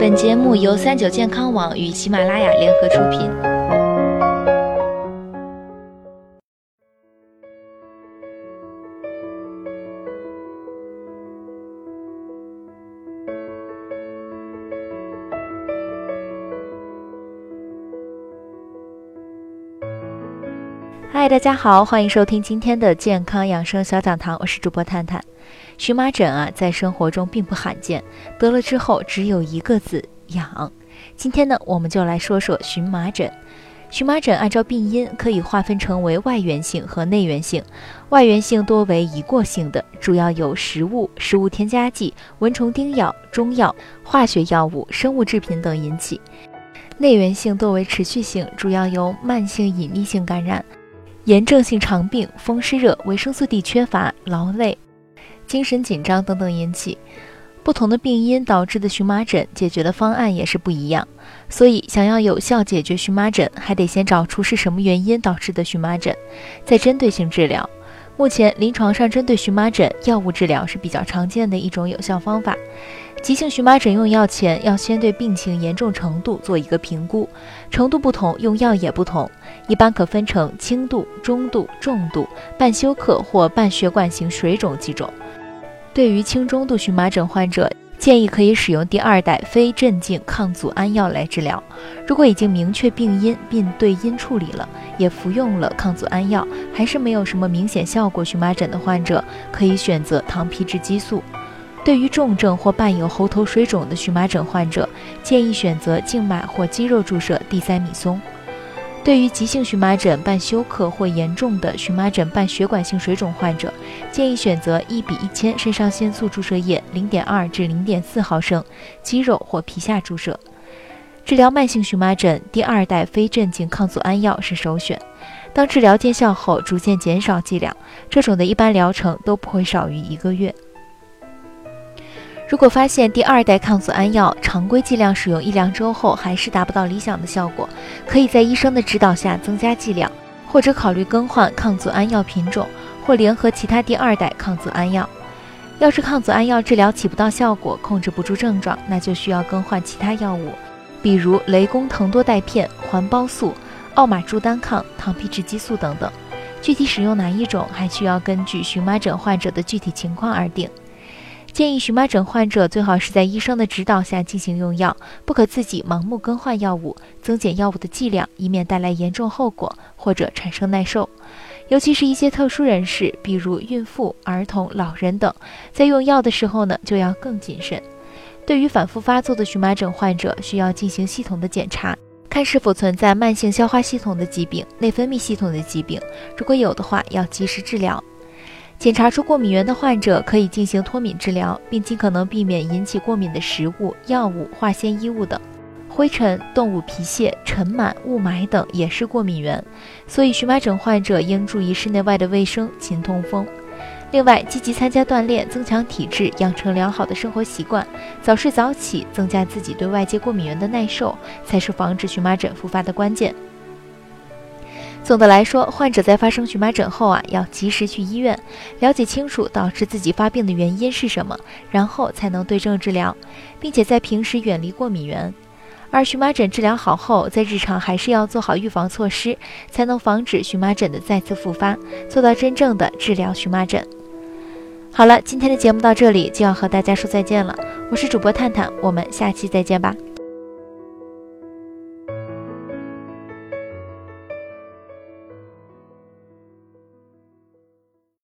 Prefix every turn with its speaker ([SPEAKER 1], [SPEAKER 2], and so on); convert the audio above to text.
[SPEAKER 1] 本节目由三九健康网与喜马拉雅联合出品。嗨，大家好，欢迎收听今天的健康养生小讲堂，我是主播探探。荨麻疹啊，在生活中并不罕见，得了之后只有一个字痒。今天呢，我们就来说说荨麻疹。荨麻疹按照病因可以划分成为外源性和内源性。外源性多为一过性的，主要有食物、食物添加剂、蚊虫叮咬、中药、化学药物、生物制品等引起。内源性多为持续性，主要由慢性隐匿性感染。炎症性肠病、风湿热、维生素 D 缺乏、劳累、精神紧张等等引起。不同的病因导致的荨麻疹，解决的方案也是不一样。所以，想要有效解决荨麻疹，还得先找出是什么原因导致的荨麻疹，再针对性治疗。目前临床上针对荨麻疹，药物治疗是比较常见的一种有效方法。急性荨麻疹用药前，要先对病情严重程度做一个评估，程度不同，用药也不同，一般可分成轻度、中度、重度、半休克或半血管型水肿几种。对于轻中度荨麻疹患者，建议可以使用第二代非镇静抗组胺药来治疗。如果已经明确病因并对因处理了，也服用了抗组胺药，还是没有什么明显效果，荨麻疹的患者可以选择糖皮质激素。对于重症或伴有喉头水肿的荨麻疹患者，建议选择静脉或肌肉注射地塞米松。对于急性荨麻疹伴休克或严重的荨麻疹伴血管性水肿患者，建议选择一比一千肾上腺素注射液零点二至零点四毫升，肌肉或皮下注射。治疗慢性荨麻疹，第二代非镇静抗组胺药是首选。当治疗见效后，逐渐减少剂量，这种的一般疗程都不会少于一个月。如果发现第二代抗组胺药常规剂量使用一两周后还是达不到理想的效果，可以在医生的指导下增加剂量，或者考虑更换抗组胺药品种，或联合其他第二代抗组胺药。要是抗组胺药治疗起不到效果，控制不住症状，那就需要更换其他药物，比如雷公藤多肽片、环孢素、奥马珠单抗、糖皮质激素等等。具体使用哪一种，还需要根据荨麻疹患者的具体情况而定。建议荨麻疹患者最好是在医生的指导下进行用药，不可自己盲目更换药物、增减药物的剂量，以免带来严重后果或者产生耐受。尤其是一些特殊人士，比如孕妇、儿童、老人等，在用药的时候呢，就要更谨慎。对于反复发作的荨麻疹患者，需要进行系统的检查，看是否存在慢性消化系统的疾病、内分泌系统的疾病，如果有的话，要及时治疗。检查出过敏源的患者可以进行脱敏治疗，并尽可能避免引起过敏的食物、药物、化纤衣物等。灰尘、动物皮屑、尘螨、雾霾等也是过敏源，所以荨麻疹患者应注意室内外的卫生、勤通风。另外，积极参加锻炼，增强体质，养成良好的生活习惯，早睡早起，增加自己对外界过敏源的耐受，才是防止荨麻疹复发的关键。总的来说，患者在发生荨麻疹后啊，要及时去医院，了解清楚导致自己发病的原因是什么，然后才能对症治疗，并且在平时远离过敏源。而荨麻疹治疗好后，在日常还是要做好预防措施，才能防止荨麻疹的再次复发，做到真正的治疗荨麻疹。好了，今天的节目到这里就要和大家说再见了，我是主播探探，我们下期再见吧。